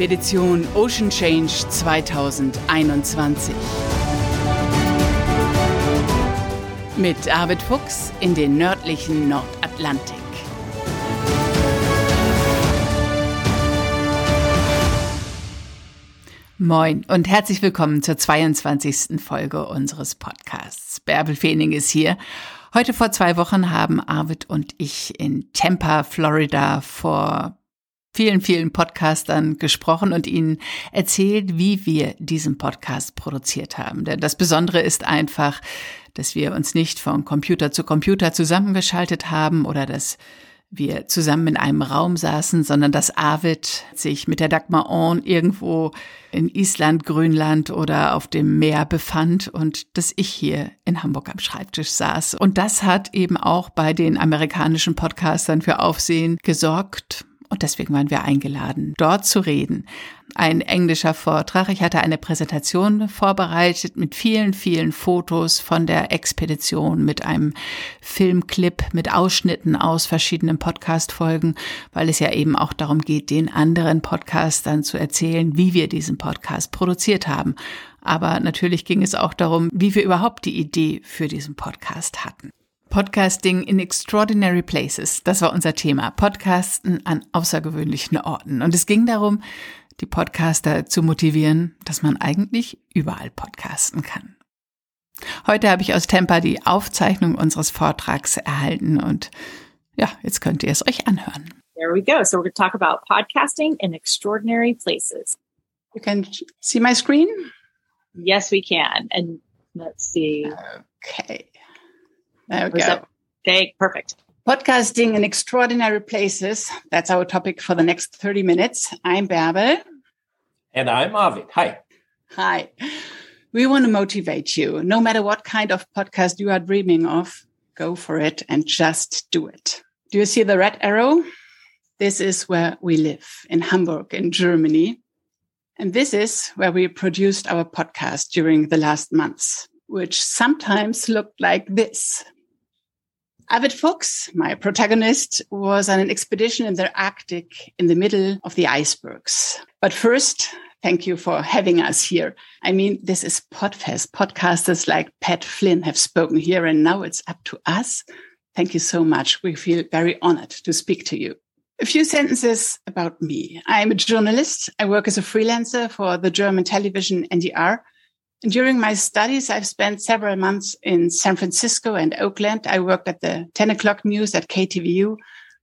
Expedition Ocean Change 2021. Mit Arvid Fuchs in den nördlichen Nordatlantik. Moin und herzlich willkommen zur 22. Folge unseres Podcasts. Bärbel Feening ist hier. Heute vor zwei Wochen haben Arvid und ich in Tampa, Florida vor vielen, vielen Podcastern gesprochen und ihnen erzählt, wie wir diesen Podcast produziert haben. Denn das Besondere ist einfach, dass wir uns nicht von Computer zu Computer zusammengeschaltet haben oder dass wir zusammen in einem Raum saßen, sondern dass Arvid sich mit der Dagmar On irgendwo in Island, Grönland oder auf dem Meer befand und dass ich hier in Hamburg am Schreibtisch saß. Und das hat eben auch bei den amerikanischen Podcastern für Aufsehen gesorgt und deswegen waren wir eingeladen, dort zu reden. Ein englischer Vortrag. Ich hatte eine Präsentation vorbereitet mit vielen, vielen Fotos von der Expedition, mit einem Filmclip, mit Ausschnitten aus verschiedenen Podcast-Folgen, weil es ja eben auch darum geht, den anderen Podcastern zu erzählen, wie wir diesen Podcast produziert haben. Aber natürlich ging es auch darum, wie wir überhaupt die Idee für diesen Podcast hatten. Podcasting in Extraordinary Places. Das war unser Thema. Podcasten an außergewöhnlichen Orten. Und es ging darum, die Podcaster zu motivieren, dass man eigentlich überall podcasten kann. Heute habe ich aus Tampa die Aufzeichnung unseres Vortrags erhalten und ja, jetzt könnt ihr es euch anhören. There we go. So we're going to talk about podcasting in extraordinary places. You can see my screen? Yes, we can. And let's see. Okay. There we go. okay, perfect. Podcasting in extraordinary places. That's our topic for the next 30 minutes. I'm Bärbel. And I'm Arved. Hi. Hi. We want to motivate you. No matter what kind of podcast you are dreaming of, go for it and just do it. Do you see the red arrow? This is where we live in Hamburg, in Germany. And this is where we produced our podcast during the last months, which sometimes looked like this. Arved Fuchs, my protagonist, was on an expedition in the Arctic in the middle of the icebergs. But first, thank you for having us here. I mean, this is Podfest. Podcasters like Pat Flynn have spoken here, and now it's up to us. Thank you so much. We feel very honored to speak to you. A few sentences about me. I'm a journalist. I work as a freelancer for the German television NDR during my studies, I've spent several months in San Francisco and Oakland. I worked at the 10 o'clock news at KTVU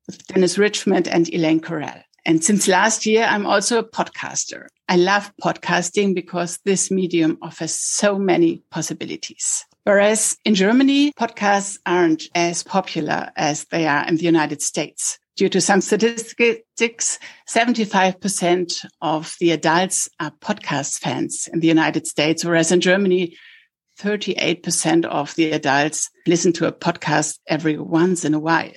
with Dennis Richmond and Elaine Corral. And since last year, I'm also a podcaster. I love podcasting because this medium offers so many possibilities. Whereas in Germany, podcasts aren't as popular as they are in the United States. Due to some statistics, 75% of the adults are podcast fans in the United States, whereas in Germany, 38% of the adults listen to a podcast every once in a while.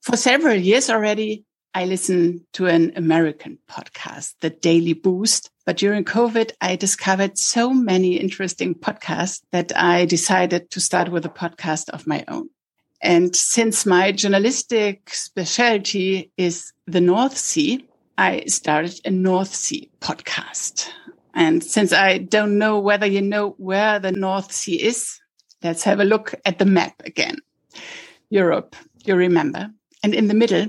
For several years already, I listen to an American podcast, The Daily Boost. But during COVID, I discovered so many interesting podcasts that I decided to start with a podcast of my own. And since my journalistic specialty is the North Sea, I started a North Sea podcast. And since I don't know whether you know where the North Sea is, let's have a look at the map again. Europe, you remember. And in the middle,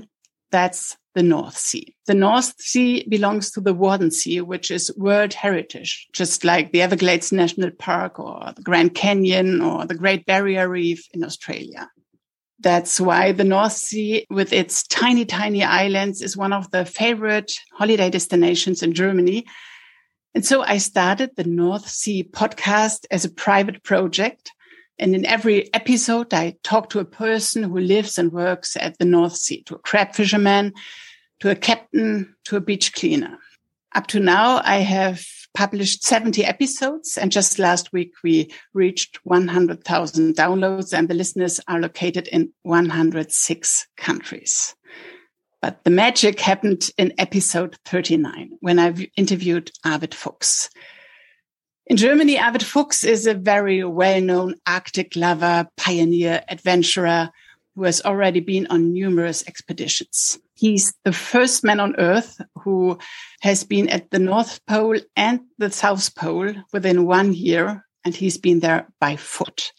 that's the North Sea. The North Sea belongs to the Wadden Sea, which is World Heritage, just like the Everglades National Park or the Grand Canyon or the Great Barrier Reef in Australia. That's why the North Sea, with its tiny, tiny islands, is one of the favorite holiday destinations in Germany. And so I started the North Sea podcast as a private project. And in every episode, I talk to a person who lives and works at the North Sea, to a crab fisherman, to a captain, to a beach cleaner. Up to now, I have published 70 episodes. And just last week, we reached 100,000 downloads and the listeners are located in 106 countries. But the magic happened in episode 39 when I interviewed Arved Fuchs. In Germany, Arved Fuchs is a very well-known Arctic lover, pioneer, adventurer who has already been on numerous expeditions. He's the first man on earth who has been at the North Pole and the South Pole within one year, and he's been there by foot.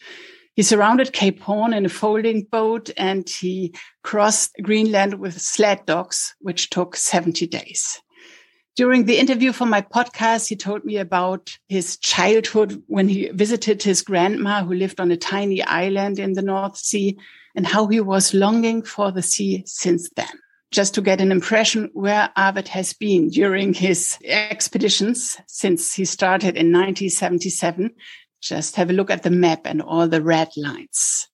He surrounded Cape Horn in a folding boat and he crossed Greenland with sled dogs, which took 70 days. During the interview for my podcast, he told me about his childhood when he visited his grandma who lived on a tiny island in the North Sea and how he was longing for the sea since then just to get an impression where Arved has been during his expeditions since he started in 1977. Just have a look at the map and all the red lines.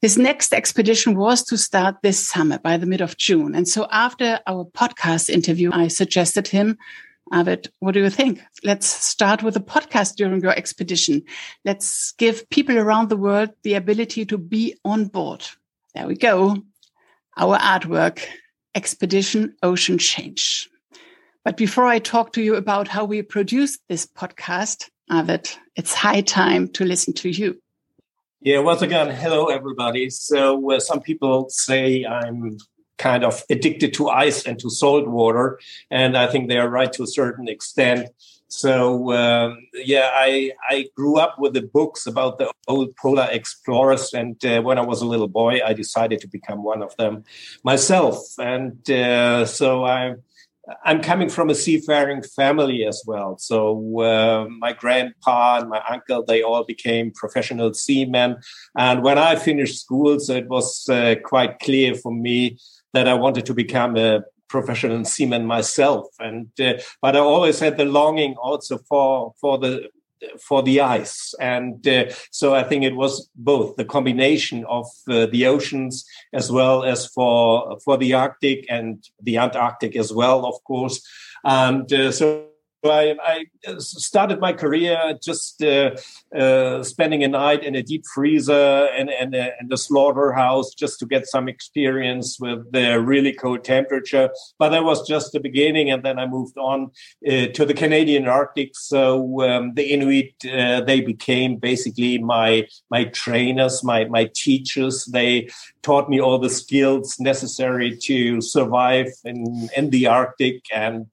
His next expedition was to start this summer by the mid of June. And so after our podcast interview, I suggested him, Arved, what do you think? Let's start with a podcast during your expedition. Let's give people around the world the ability to be on board. There we go. Our artwork Expedition Ocean Change. But before I talk to you about how we produce this podcast, Arved, it's high time to listen to you. Yeah, once again, hello everybody. So uh, some people say I'm kind of addicted to ice and to salt water, and I think they are right to a certain extent. So um, yeah, I I grew up with the books about the old polar explorers, and uh, when I was a little boy, I decided to become one of them myself. And uh, so I'm I'm coming from a seafaring family as well. So uh, my grandpa and my uncle, they all became professional seamen. And when I finished school, so it was uh, quite clear for me that I wanted to become a professional seaman myself, and uh, but I always had the longing also for for the for the ice. And uh, so i think it was both the combination of uh, the oceans as well as for for the arctic and the antarctic as well of course. And uh, so I, I, started my career just uh, uh, spending a night in a deep freezer and, and, a, and a slaughterhouse just to get some experience with the really cold temperature. But that was just the beginning, and then I moved on uh, to the Canadian Arctic. So um, the Inuit uh, they became basically my my trainers, my my teachers. They taught me all the skills necessary to survive in in the Arctic and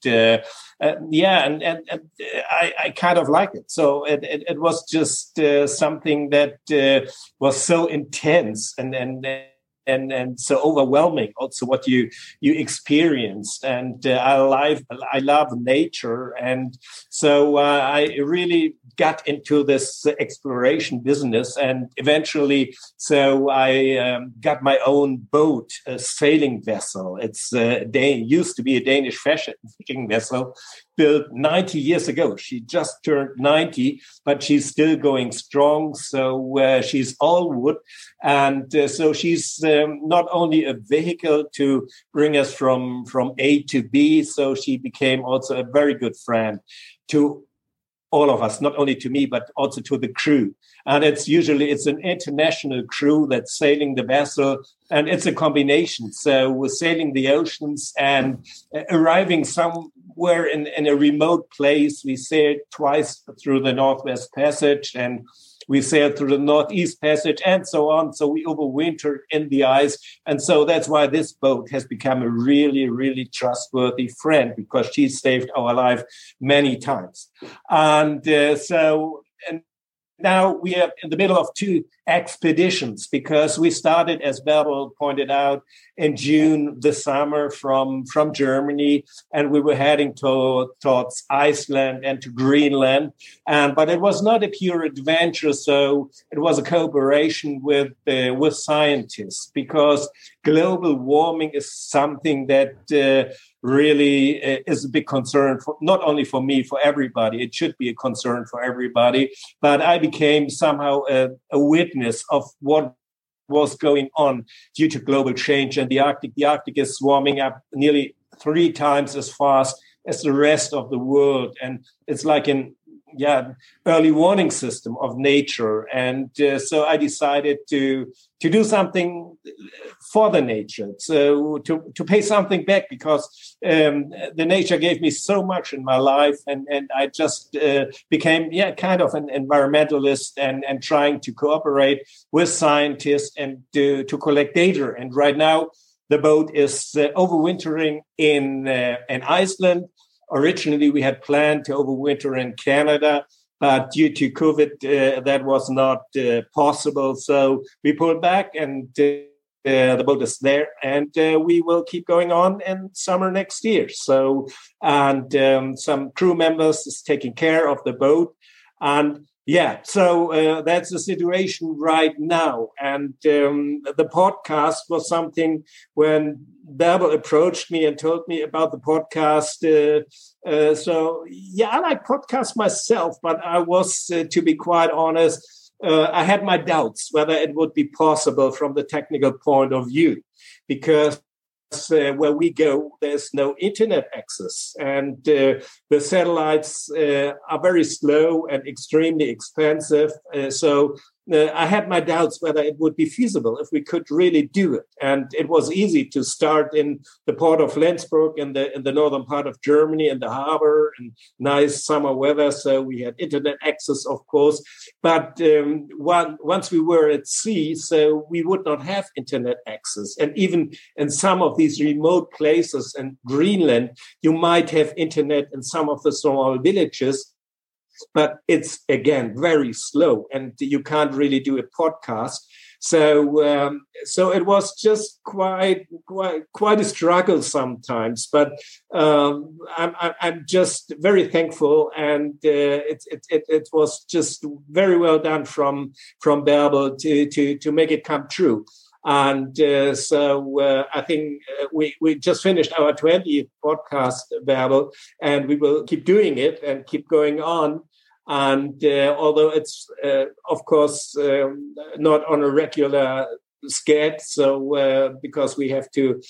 uh, uh, yeah, and, and, and I, I, kind of like it. So it, it, it was just uh, something that uh, was so intense and and and and so overwhelming. Also, what you you experienced, and uh, I love I love nature, and so uh, I really got into this exploration business, and eventually, so I um, got my own boat, a sailing vessel. It's uh, Dan- used to be a Danish fishing vessel, built 90 years ago. She just turned 90, but she's still going strong. So uh, she's all wood. And uh, so she's um, not only a vehicle to bring us from, from A to B, so she became also a very good friend to all of us, not only to me, but also to the crew. And it's usually it's an international crew that's sailing the vessel, and it's a combination. So we're sailing the oceans and uh, arriving somewhere in, in a remote place. We sailed twice through the Northwest Passage and we sailed through the Northeast Passage and so on. So we overwintered in the ice. And so that's why this boat has become a really, really trustworthy friend because she saved our life many times. And uh, so, now we are in the middle of two expeditions because we started, as Bärbel pointed out, in June this summer from, from Germany, and we were heading to, towards Iceland and to Greenland. And but it was not a pure adventure, so it was a cooperation with uh, with scientists because global warming is something that uh, really uh, is a big concern for not only for me, for everybody. It should be a concern for everybody. But I became somehow a, a witness of what was going on due to global change and the Arctic. The Arctic is warming up nearly three times as fast as the rest of the world. And it's like an yeah early warning system of nature and uh, so i decided to to do something for the nature so to to pay something back because um, the nature gave me so much in my life and and i just uh, became yeah kind of an environmentalist and and trying to cooperate with scientists and to to collect data and right now the boat is uh, overwintering in uh, in Iceland. Originally, we had planned to overwinter in Canada, but due to COVID, uh, that was not uh, possible. So we pulled back, and uh, the boat is there, and uh, we will keep going on in summer next year. So, and um, some crew members is taking care of the boat, and yeah, so uh, that's the situation right now. And um, the podcast was something when Bärbel approached me and told me about the podcast. Uh, uh, so, yeah, I like podcasts myself, but I was, uh, to be quite honest, uh, I had my doubts whether it would be possible from the technical point of view because uh, where we go, there's no internet access, and uh, the satellites uh, are very slow and extremely expensive. Uh, so uh, I had my doubts whether it would be feasible if we could really do it. And it was easy to start in the port of Flensburg in the in the northern part of Germany in the harbor and nice summer weather. So we had internet access, of course. But um, one, once we were at sea, so we would not have internet access. And even in some of these remote places in Greenland, you might have internet in some of the small villages but it's again very slow and you can't really do a podcast. So um, so it was just quite quite quite a struggle sometimes but um, I'm, I'm just very thankful and uh, it, it, it, it, was just very well done from from Bärbel to, to to make it come true and uh, so uh, I think uh, we, we just finished our 20th podcast, Bärbel, and we will keep doing it and keep going on. And uh, although it's, uh, of course, um, not on a regular scale, so uh, because we have to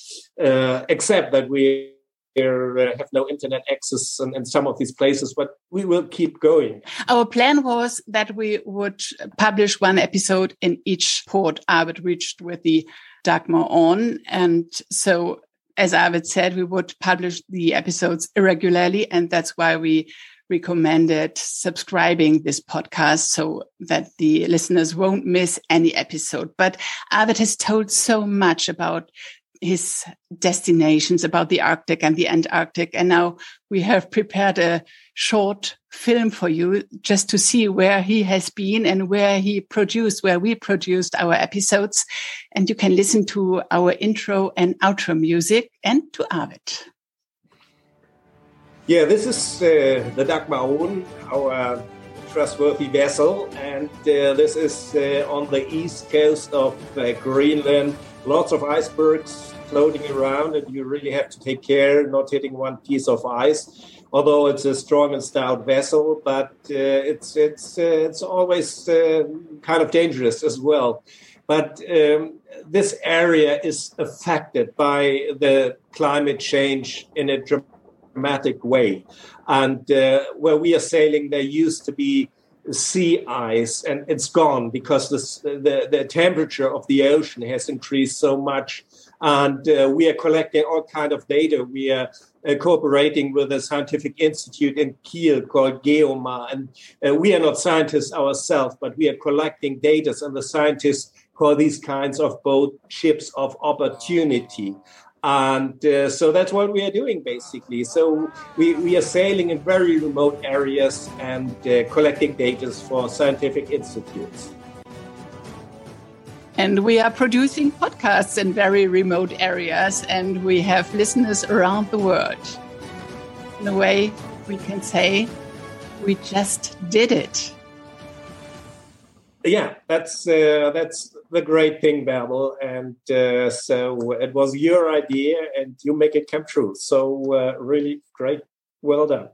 accept that we uh, have no internet access in, in, some of these places, but we will keep going. Our plan was that we would publish one episode in each port Arved reached with the Dagmar Aaen. And so, as Arved said, we would publish the episodes irregularly. And that's why we recommended subscribing this podcast so that the listeners won't miss any episode. But Arved has told so much about his destinations, about the Arctic and the Antarctic. And now we have prepared a short film for you just to see where he has been and where he produced, where we produced our episodes. And you can listen to our intro and outro music and to Arved. Yeah, this is uh, the Dagmar Aaen, our trustworthy vessel, and uh, this is uh, on the east coast of uh, Greenland. Lots of icebergs floating around, and you really have to take care not hitting one piece of ice. Although it's a strong and stout vessel, but uh, it's it's uh, it's always kind of dangerous as well. But um, this area is affected by the climate change in a dramatic dramatic way. And uh, where we are sailing, there used to be sea ice, and it's gone because the, the temperature of the ocean has increased so much. And uh, we are collecting all kind of data. We are uh, cooperating with a scientific institute in Kiel called GEOMAR. And uh, we are not scientists ourselves, but we are collecting data, and the scientists call these kinds of boat ships of opportunity and uh, so that's what we are doing basically. So we, we are sailing in very remote areas and uh, collecting data for scientific institutes. And we are producing podcasts in very remote areas and we have listeners around the world. In a way we can say we just did it. Yeah that's uh, that's the great thing, Bärbel. And uh, so it was your idea and you make it come true. So uh, really great. Well done.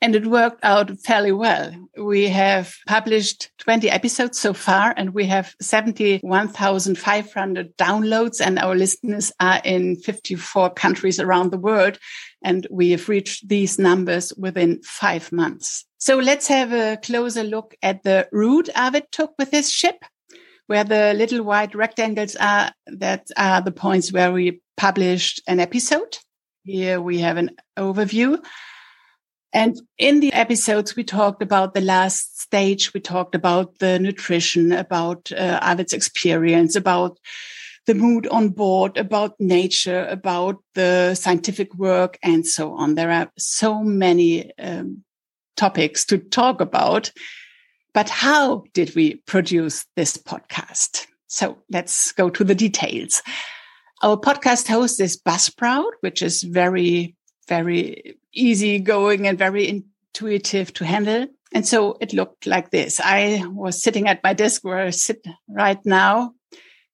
And it worked out fairly well. We have published 20 episodes so far, and we have 71,500 downloads, and our listeners are in 54 countries around the world. And we have reached these numbers within five months. So let's have a closer look at the route Arved took with his ship where the little white rectangles are, that are the points where we published an episode. Here we have an overview. And in the episodes, we talked about the last stage. We talked about the nutrition, about uh, Arved's experience, about the mood on board, about nature, about the scientific work, and so on. There are so many um, topics to talk about. But how did we produce this podcast? So let's go to the details. Our podcast host is Buzzsprout, which is very, very easy going and very intuitive to handle. And so it looked like this. I was sitting at my desk where I sit right now.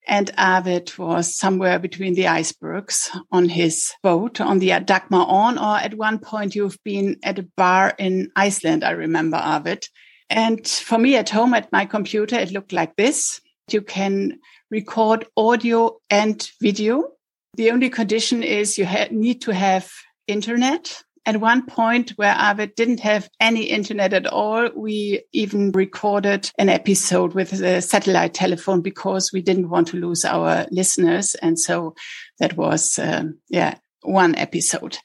And Arved was somewhere between the icebergs on his boat on the Dagmar Aaen, or at one point you've been at a bar in Iceland, I remember, Arved. And for me at home at my computer, it looked like this. You can record audio and video. The only condition is you need to have internet at one point where Arved didn't have any internet at all, we even recorded an episode with a satellite telephone because we didn't want to lose our listeners. And so that was, um, yeah, one episode.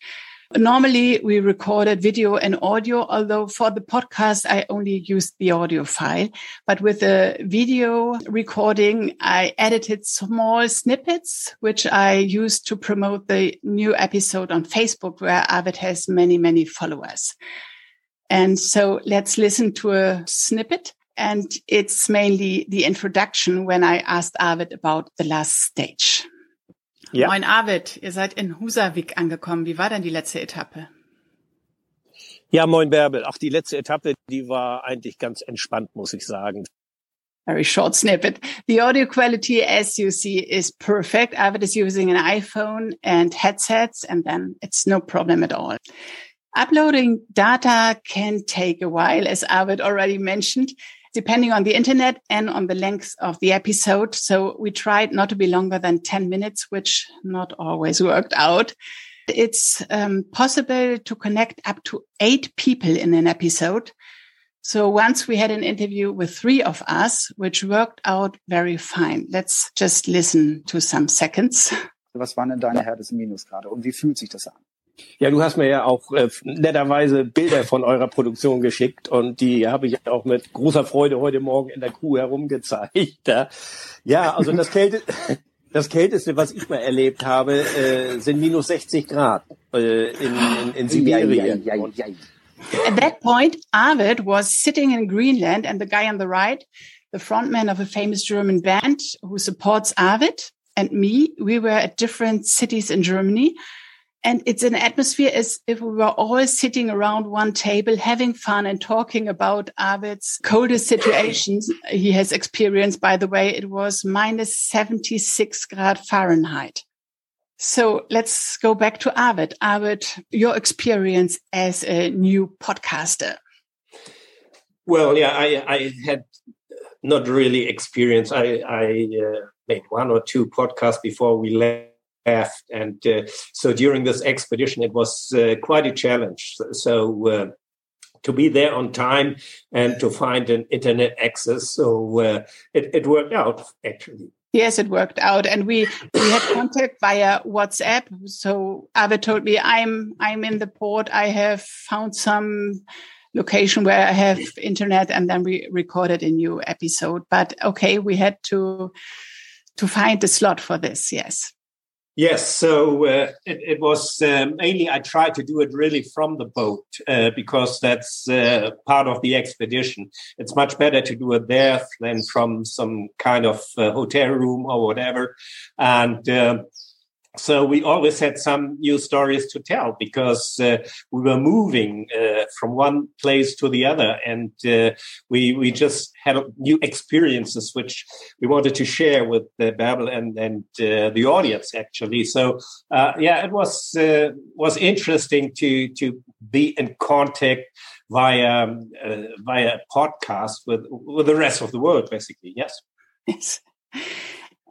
Normally we recorded video and audio, although for the podcast, I only used the audio file. But with the video recording, I edited small snippets, which I used to promote the new episode on Facebook where Arved has many, many followers. And so let's listen to a snippet. And it's mainly the introduction when I asked Arved about the last stage. Ja. Moin Arvid, ihr seid in Husavik angekommen. Wie war denn die letzte Etappe? Ja, moin Bärbel. Ach, die letzte Etappe, die war eigentlich ganz entspannt, muss ich sagen. Very short snippet. The audio quality, as you see, is perfect. Arvid is using an iPhone and headsets, and then it's no problem at all. Uploading data can take a while, as Arvid already mentioned depending on the internet and on the length of the episode. So we tried not to be longer than 10 minutes, which not always worked out. It's um, possible to connect up to eight people in an episode. So once we had an interview with three of us, which worked out very fine. Let's just listen to some seconds. Was waren denn deine härtesten Minusgrade und wie fühlt sich das an? Ja, du hast mir ja auch äh, netterweise Bilder von eurer Produktion geschickt und die habe ich auch mit großer Freude heute Morgen in der Kuh herumgezeigt. Ja, ja also das Kälte, das Kälteste, was ich mal erlebt habe, äh, sind minus 60 Grad äh, in, in, in Sibirien. Ja, ja, ja, At that point, Arvid was sitting in Greenland and the guy on the right, the frontman of a famous German band who supports Arvid and me, we were at different cities in Germany. And it's an atmosphere as if we were all sitting around one table, having fun and talking about Arved's coldest situations he has experienced. By the way, it was minus 76 grad Fahrenheit. So let's go back to Arved. Arved, your experience as a new podcaster. Well, yeah, I, I had not really experience. I, I uh, made one or two podcasts before we left And uh, so during this expedition, it was uh, quite a challenge. So uh, to be there on time and to find an internet access, so uh, it, it worked out actually. Yes, it worked out, and we we had contact via WhatsApp. So Ave told me, "I'm I'm in the port. I have found some." location where I have internet and then we recorded a new episode. But okay, we had to to find a slot for this. Yes. Yes, so uh, it, it, was uh, mainly I tried to do it really from the boat uh, because that's uh, part of the expedition. It's much better to do it there than from some kind of uh, hotel room or whatever. And uh, so we always had some new stories to tell because uh, we were moving uh, from one place to the other and uh, we we just had new experiences which we wanted to share with the Babel and and uh, the audience actually. So uh, yeah it was uh, was interesting to to be in contact via um, via podcast with with the rest of the world basically. Yes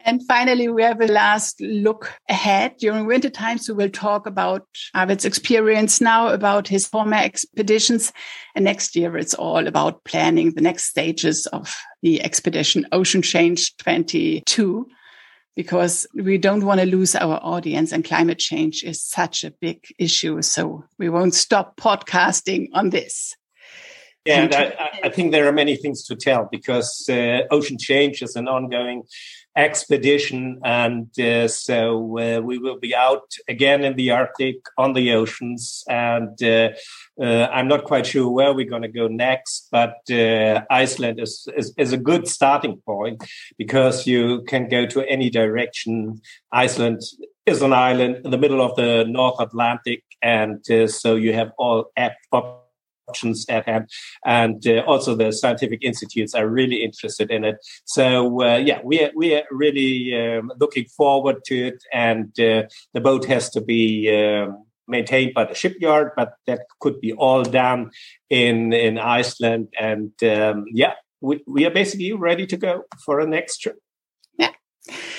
and finally, we have a last look ahead. During winter times, we will talk about Arved's experience now, about his former expeditions. And next year, it's all about planning the next stages of the expedition Ocean Change 22 because we don't want to lose our audience and climate change is such a big issue. So we won't stop podcasting on this. Yeah, and I, I, think there are many things to tell because uh, ocean change is an ongoing expedition. And uh, so uh, we will be out again in the Arctic on the oceans. And uh, uh, I'm not quite sure where we're going to go next, but uh, Iceland is, is, is, a good starting point because you can go to any direction. Iceland is an island in the middle of the North Atlantic. And uh, so you have all options at hand. And uh, also the scientific institutes are really interested in it. So uh, yeah, we are, we are really um, looking forward to it. And uh, the boat has to be um, maintained by the shipyard, but that could be all done in in Iceland. And um, yeah, we, we are basically ready to go for a next trip. Yeah.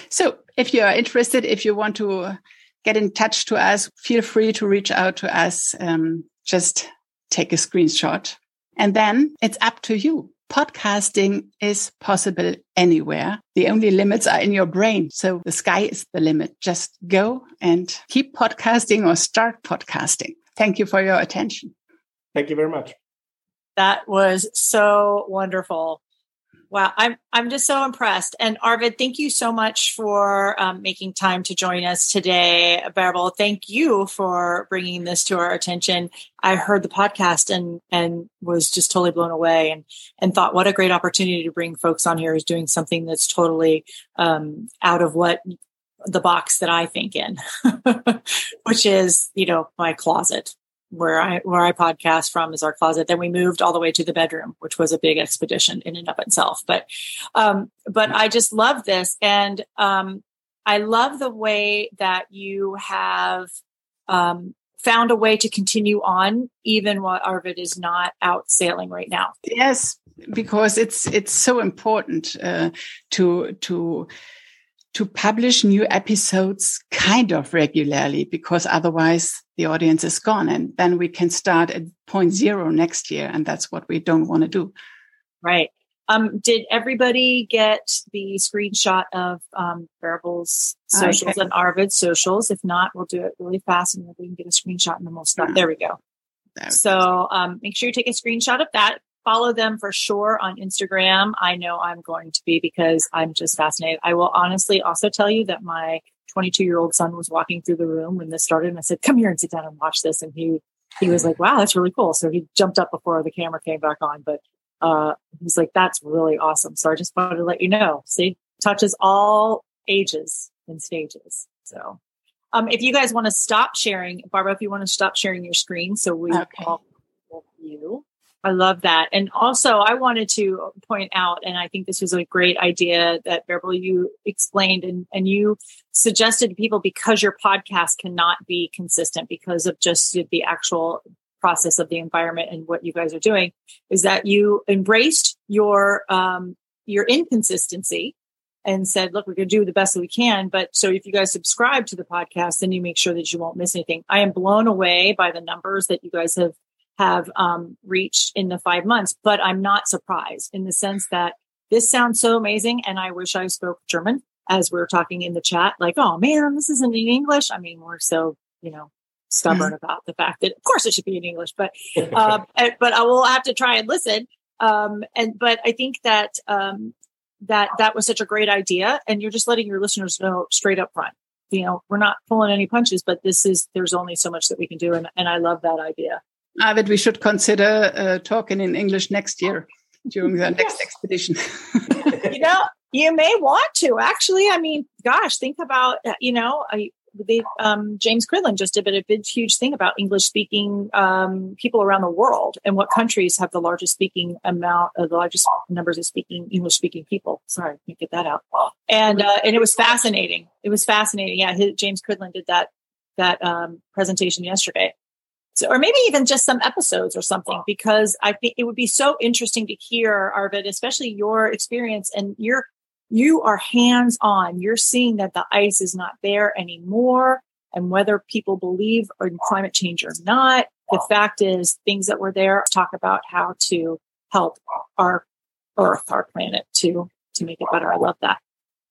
So if you are interested, if you want to get in touch to us, feel free to reach out to us. Um, just take a screenshot. And then it's up to you. Podcasting is possible anywhere. The only limits are in your brain. So the sky is the limit. Just go and keep podcasting or start podcasting. Thank you for your attention. Thank you very much. That was so wonderful. Wow, I'm I'm just so impressed. And Arved, thank you so much for um, making time to join us today. Bärbel, thank you for bringing this to our attention. I heard the podcast and and was just totally blown away and and thought what a great opportunity to bring folks on here is doing something that's totally um, out of what the box that I think in, which is you know my closet where I where I podcast from is our closet. Then we moved all the way to the bedroom, which was a big expedition in and of itself. But um, but I just love this, and um, I love the way that you have um, found a way to continue on, even while Arved is not out sailing right now. Yes, because it's it's so important uh, to to to publish new episodes kind of regularly because otherwise the audience is gone and then we can start at point zero next year and that's what we don't want to do right um, did everybody get the screenshot of um, Bärbel's socials okay. and Arved's socials? If not, we'll do it really fast and we can get a screenshot and then we'll start. There we go. There so um, make sure you take a screenshot of that follow them for sure on Instagram. I know I'm going to be because I'm just fascinated. I will honestly also tell you that my 22 year old son was walking through the room when this started and I said, come here and sit down and watch this. And he, he was like, wow, that's really cool. So he jumped up before the camera came back on, but, uh, he's like, that's really awesome. So I just wanted to let you know, see, touches all ages and stages. So, um, if you guys want to stop sharing, Barbara, if you want to stop sharing your screen, so we okay. all you. I love that. And also, I wanted to point out, and I think this was a great idea that Bärbel, you explained and, and you suggested to people because your podcast cannot be consistent because of just the actual process of the environment and what you guys are doing is that you embraced your, um, your inconsistency and said, look, we're going to do the best that we can. But so if you guys subscribe to the podcast, then you make sure that you won't miss anything. I am blown away by the numbers that you guys have have um, reached in the five months. But I'm not surprised in the sense that this sounds so amazing. And I wish I spoke German as we are talking in the chat, like, oh man, this isn't in English. I mean, we're so, you know, stubborn mm-hmm. about the fact that of course it should be in English, but, uh, but I will have to try and listen. Um, and, but I think that, um, that that was such a great idea. And you're just letting your listeners know straight up front, you know, we're not pulling any punches, but this is, there's only so much that we can do. And, and I love that idea. Arved, we should consider uh, talking in English next year during the next expedition. you know, you may want to actually. I mean, gosh, think about uh, you know, I, they, um, James Cridland just did a big, huge thing about English speaking um, people around the world and what countries have the largest speaking amount uh, the largest numbers of speaking English speaking people. Sorry, I can't get that out. And uh, and it was fascinating. It was fascinating. Yeah, his, James Cridland did that that um, presentation yesterday. So, or maybe even just some episodes or something, because I think it would be so interesting to hear, Arved, especially your experience and you're, you are hands on. You're seeing that the ice is not there anymore. And whether people believe in climate change or not, the fact is things that were there talk about how to help our earth, our planet to, to make it better. I love that.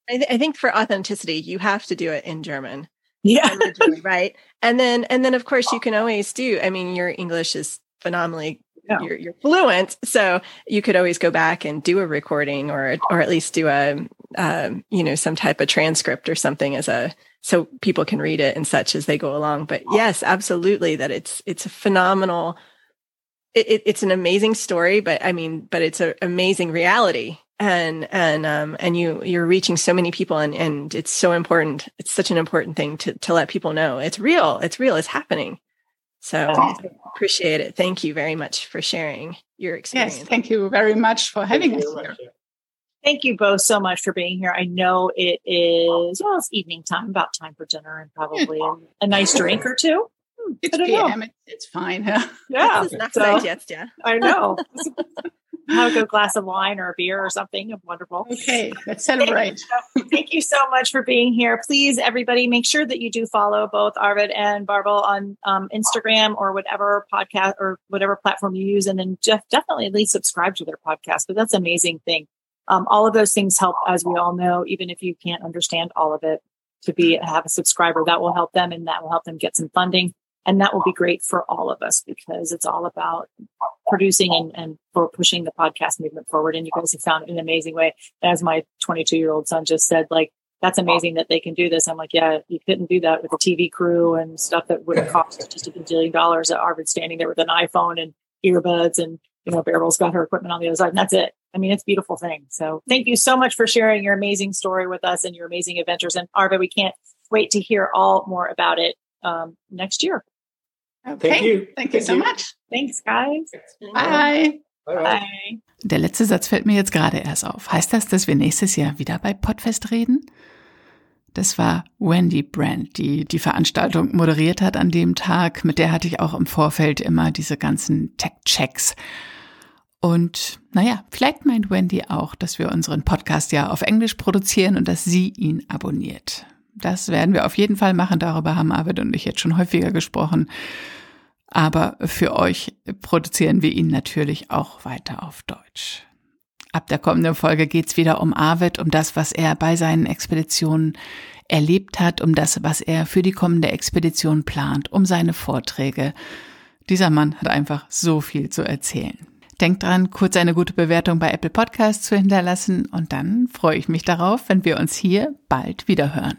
I, th- I think for authenticity, you have to do it in German yeah. right? And then and then of course you can always do i mean your english is phenomenally yeah. you're, you're fluent so you could always go back and do a recording or or at least do a um, you know, some type of transcript or something as a, so people can read it and such as they go along. But yes, absolutely that it's, it's a phenomenal, it, it's an amazing story, but I mean, but it's an amazing reality and and um and you you're reaching so many people and and it's so important it's such an important thing to to let people know it's real it's real it's happening so appreciate it thank you very much for sharing your experience yes thank you very much for having us here thank you both so much for being here i know it is well it's evening time about time for dinner and probably a, a nice drink or two it's PM. It's, it's fine. Yeah. Yeah. So, yeah. I know. have a good glass of wine or a beer or something. Wonderful. Okay, let's celebrate. Thank you, thank you so much for being here. Please, everybody, make sure that you do follow both Arved and Barbel on um, Instagram or whatever podcast or whatever platform you use, and then def- definitely at least subscribe to their podcast. But that's an amazing thing. Um, all of those things help, as we all know, even if you can't understand all of it. To be have a subscriber that will help them, and that will help them get some funding and that will be great for all of us because it's all about producing and, and for pushing the podcast movement forward. And you guys have found an amazing way. As my 22 year old son just said, like, that's amazing that they can do this. I'm like, yeah, you couldn't do that with a TV crew and stuff that would have cost just a bajillion dollars. At Arved standing there with an iPhone and earbuds and, you know, Beryl got her equipment on the other side. And that's it. I mean, it's a beautiful thing. So thank you so much for sharing your amazing story with us and your amazing adventures. And Arved, we can't wait to hear all more about it um, next year. Okay. Thank you. Thank you so much. Thanks, guys. Bye. Bye. Bye. Der letzte Satz fällt mir jetzt gerade erst auf. Heißt das, dass wir nächstes Jahr wieder bei Podfest reden? Das war Wendy Brand, die die Veranstaltung moderiert hat an dem Tag. Mit der hatte ich auch im Vorfeld immer diese ganzen Tech-Checks. Und naja, vielleicht meint Wendy auch, dass wir unseren Podcast ja auf Englisch produzieren und dass sie ihn abonniert. Das werden wir auf jeden Fall machen. Darüber haben Arvid und ich jetzt schon häufiger gesprochen. Aber für euch produzieren wir ihn natürlich auch weiter auf Deutsch. Ab der kommenden Folge geht's wieder um Arvid, um das, was er bei seinen Expeditionen erlebt hat, um das, was er für die kommende Expedition plant, um seine Vorträge. Dieser Mann hat einfach so viel zu erzählen. Denkt dran, kurz eine gute Bewertung bei Apple Podcasts zu hinterlassen und dann freue ich mich darauf, wenn wir uns hier bald wieder hören.